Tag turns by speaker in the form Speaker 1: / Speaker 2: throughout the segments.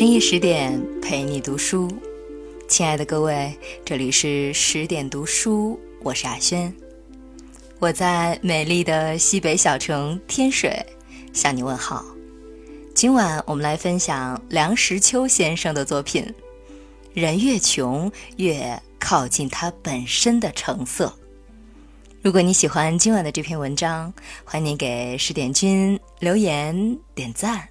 Speaker 1: 深夜十点陪你读书，亲爱的各位，这里是十点读书，我是阿轩，我在美丽的西北小城天水向你问好。今晚我们来分享梁实秋先生的作品《人越穷越靠近他本身的成色》。如果你喜欢今晚的这篇文章，欢迎你给十点君留言点赞。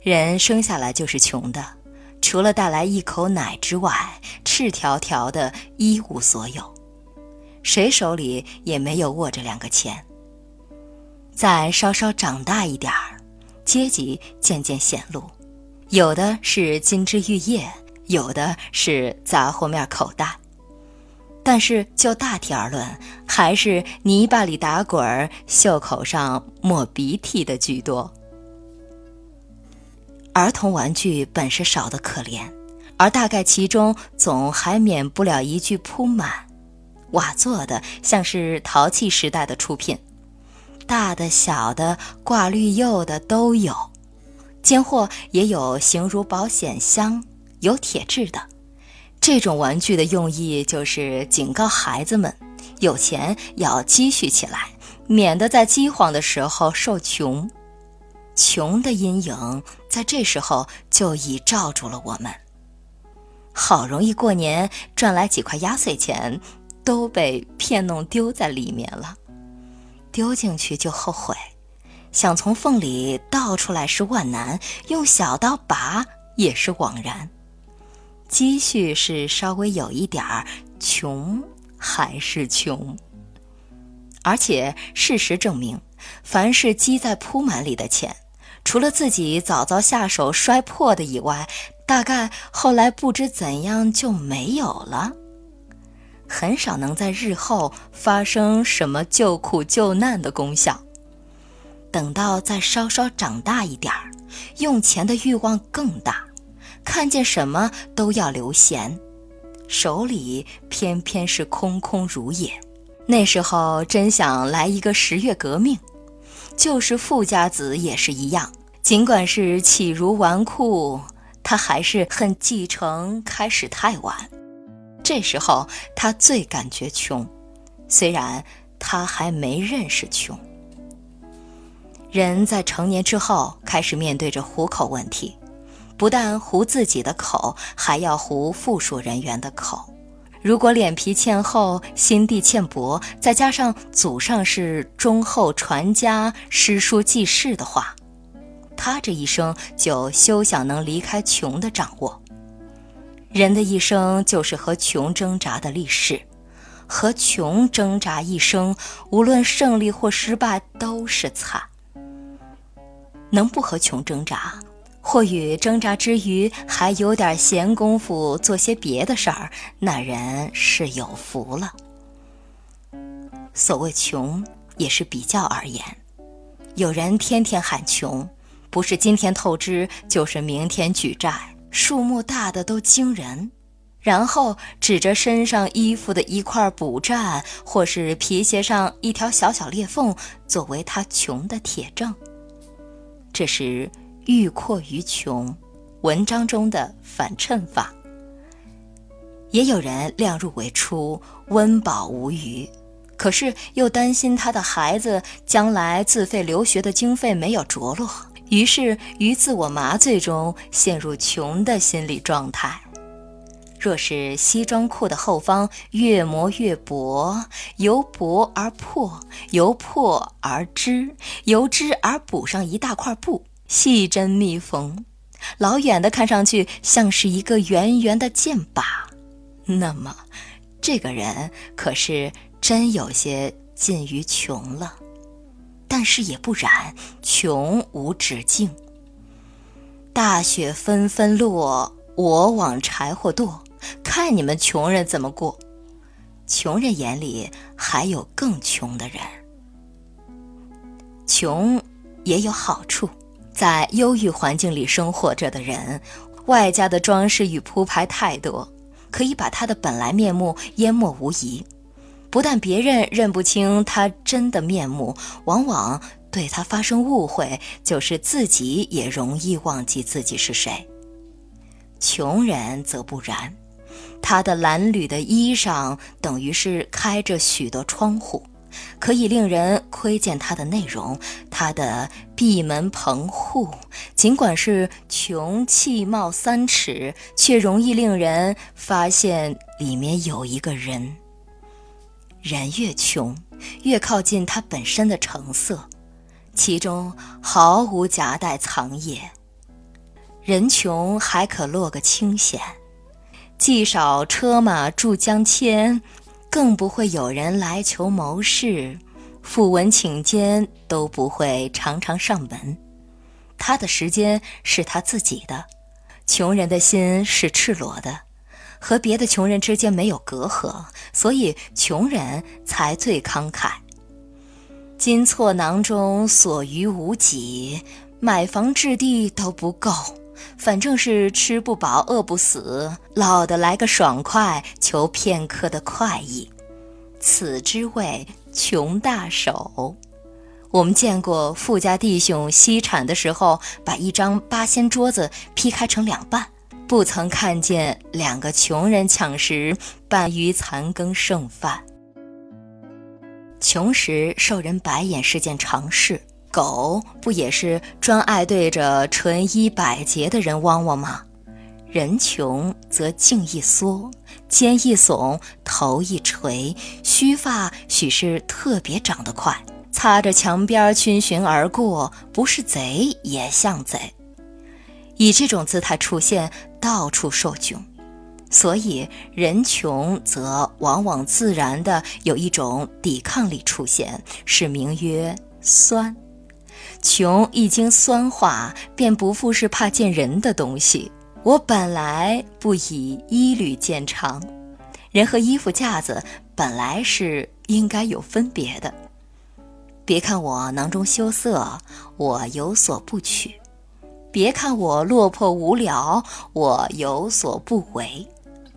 Speaker 1: 人生下来就是穷的，除了带来一口奶之外，赤条条的一无所有。谁手里也没有握着两个钱。再稍稍长大一点儿，阶级渐渐显露，有的是金枝玉叶，有的是杂货面口袋。但是就大体而论，还是泥巴里打滚儿、袖口上抹鼻涕的居多。儿童玩具本是少得可怜，而大概其中总还免不了一具铺满。瓦做的像是陶器时代的出品，大的小的挂绿釉的都有，间货也有形如保险箱，有铁制的。这种玩具的用意就是警告孩子们，有钱要积蓄起来，免得在饥荒的时候受穷。穷的阴影在这时候就已罩住了我们。好容易过年赚来几块压岁钱，都被骗弄丢在里面了。丢进去就后悔，想从缝里倒出来是万难，用小刀拔也是枉然。积蓄是稍微有一点儿，穷还是穷。而且事实证明，凡是积在铺满里的钱，除了自己早早下手摔破的以外，大概后来不知怎样就没有了。很少能在日后发生什么救苦救难的功效。等到再稍稍长大一点儿，用钱的欲望更大。看见什么都要留闲，手里偏偏是空空如也。那时候真想来一个十月革命，就是富家子也是一样。尽管是乞如纨绔，他还是恨继承开始太晚。这时候他最感觉穷，虽然他还没认识穷。人在成年之后，开始面对着糊口问题。不但糊自己的口，还要糊附属人员的口。如果脸皮欠厚，心地欠薄，再加上祖上是忠厚传家、诗书记事的话，他这一生就休想能离开穷的掌握。人的一生就是和穷挣扎的历史，和穷挣扎一生，无论胜利或失败都是惨。能不和穷挣扎？或与挣扎之余还有点闲工夫做些别的事儿，那人是有福了。所谓穷，也是比较而言。有人天天喊穷，不是今天透支，就是明天举债，数目大的都惊人。然后指着身上衣服的一块补绽，或是皮鞋上一条小小裂缝，作为他穷的铁证。这是。欲阔于穷，文章中的反衬法。也有人量入为出，温饱无余，可是又担心他的孩子将来自费留学的经费没有着落，于是于自我麻醉中陷入穷的心理状态。若是西装裤的后方越磨越薄，由薄而破，由破而织，由织而补上一大块布。细针密缝，老远的看上去像是一个圆圆的箭靶。那么，这个人可是真有些近于穷了。但是也不然，穷无止境。大雪纷纷落，我往柴火垛，看你们穷人怎么过。穷人眼里还有更穷的人。穷也有好处。在忧郁环境里生活着的人，外加的装饰与铺排太多，可以把他的本来面目淹没无疑。不但别人认不清他真的面目，往往对他发生误会，就是自己也容易忘记自己是谁。穷人则不然，他的褴褛的衣裳等于是开着许多窗户，可以令人窥见他的内容。他的闭门棚户，尽管是穷气冒三尺，却容易令人发现里面有一个人。人越穷，越靠近它本身的成色，其中毫无夹带藏掖。人穷还可落个清闲，既少车马助将迁，更不会有人来求谋事，复文请监都不会常常上门。他的时间是他自己的，穷人的心是赤裸的。和别的穷人之间没有隔阂，所以穷人才最慷慨。金错囊中所余无几，买房置地都不够，反正是吃不饱饿不死，老的来个爽快，求片刻的快意。此之谓穷大手。我们见过富家弟兄惜产的时候，把一张八仙桌子劈开成两半。不曾看见两个穷人抢食半鱼残羹剩饭。穷时受人白眼是件常事，狗不也是专爱对着纯衣百洁的人汪汪吗？人穷则颈一缩，肩一耸，头一垂，须发许是特别长得快，擦着墙边逡巡而过，不是贼也像贼。以这种姿态出现，到处受窘，所以人穷则往往自然的有一种抵抗力出现，是名曰酸。穷一经酸化，便不复是怕见人的东西。我本来不以衣履见长，人和衣服架子本来是应该有分别的。别看我囊中羞涩，我有所不取。别看我落魄无聊，我有所不为。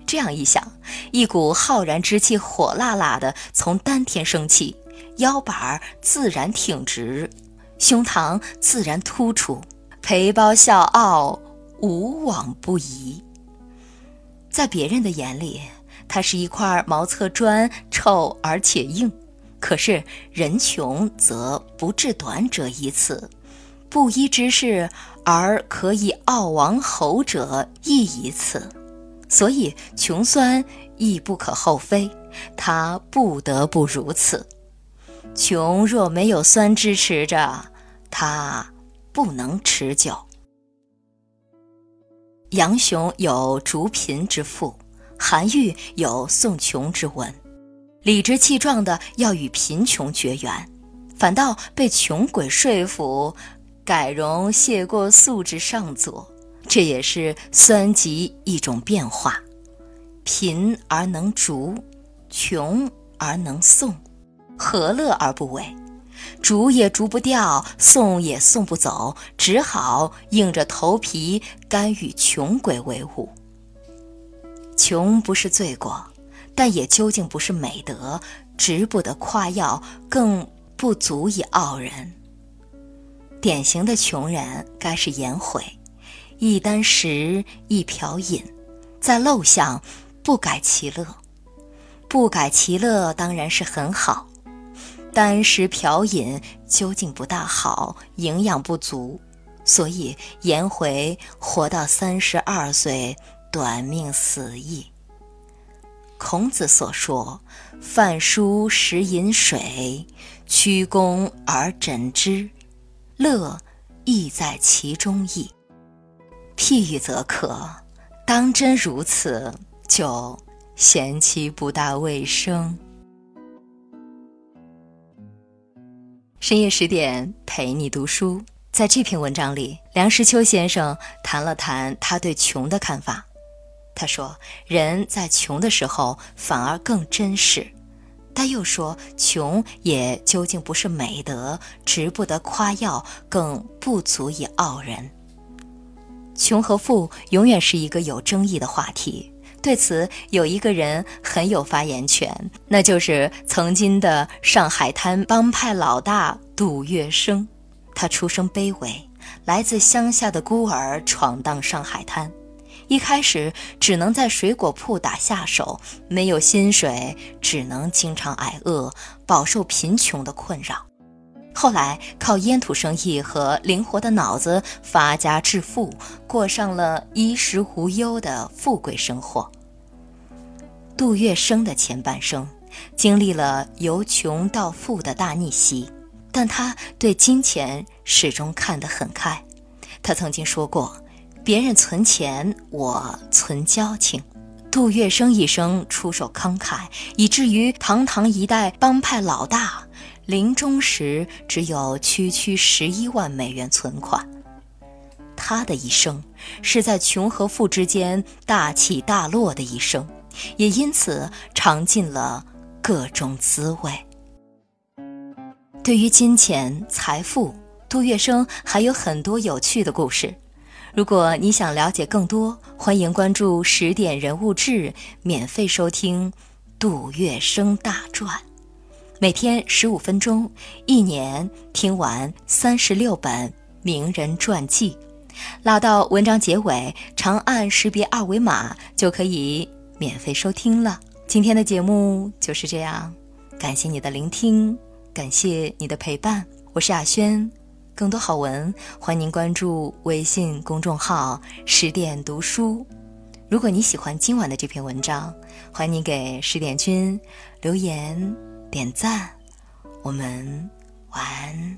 Speaker 1: 这样一想，一股浩然之气火辣辣的从丹田升起，腰板儿自然挺直，胸膛自然突出，陪包笑傲，无往不宜。在别人的眼里，它是一块毛侧砖，臭而且硬。可是人穷则不治短者一此。布衣之事而可以傲王侯者亦以此，所以穷酸亦不可厚非，他不得不如此。穷若没有酸支持着，他不能持久。杨雄有逐贫之赋，韩愈有送穷之文，理直气壮的要与贫穷绝缘，反倒被穷鬼说服。改容谢过素之上左，这也是酸疾一种变化。贫而能逐，穷而能送，何乐而不为？逐也逐不掉，送也送不走，只好硬着头皮甘与穷鬼为伍。穷不是罪过，但也究竟不是美德，值不得夸耀，更不足以傲人。典型的穷人该是颜回，一箪食，一瓢饮，在陋巷不改其乐。不改其乐当然是很好，箪食瓢饮究竟不大好，营养不足，所以颜回活到三十二岁，短命死矣。孔子所说“饭疏食饮水，曲肱而枕之”。乐亦在其中矣。譬喻则可，当真如此，就嫌其不大卫生。深夜十点陪你读书，在这篇文章里，梁实秋先生谈了谈他对穷的看法。他说，人在穷的时候反而更真实。但又说，穷也究竟不是美德，值不得夸耀，更不足以傲人。穷和富永远是一个有争议的话题，对此，有一个人很有发言权，那就是曾经的上海滩帮派老大杜月笙。他出身卑微，来自乡下的孤儿闯荡上海滩，一开始只能在水果铺打下手，没有薪水，只能经常挨饿，饱受贫穷的困扰。后来靠烟土生意和灵活的脑子发家致富，过上了衣食无忧的富贵生活。杜月笙的前半生经历了由穷到富的大逆袭，但他对金钱始终看得很开。他曾经说过：“别人存钱，我存交情。”杜月笙一生出手慷慨，以至于堂堂一代帮派老大。临终时只有区区十一万美元存款。他的一生是在穷和富之间大起大落的一生，也因此尝尽了各种滋味。对于金钱财富，杜月笙还有很多有趣的故事。如果你想了解更多，欢迎关注十点人物志，免费收听《杜月笙大传》。每天十五分钟，一年听完三十六本名人传记，拉到文章结尾，长按识别二维码就可以免费收听了。今天的节目就是这样，感谢你的聆听，感谢你的陪伴，我是亚轩。更多好文，欢迎您关注微信公众号“十点读书”。如果你喜欢今晚的这篇文章，欢迎你给十点君留言。点赞，我们晚安。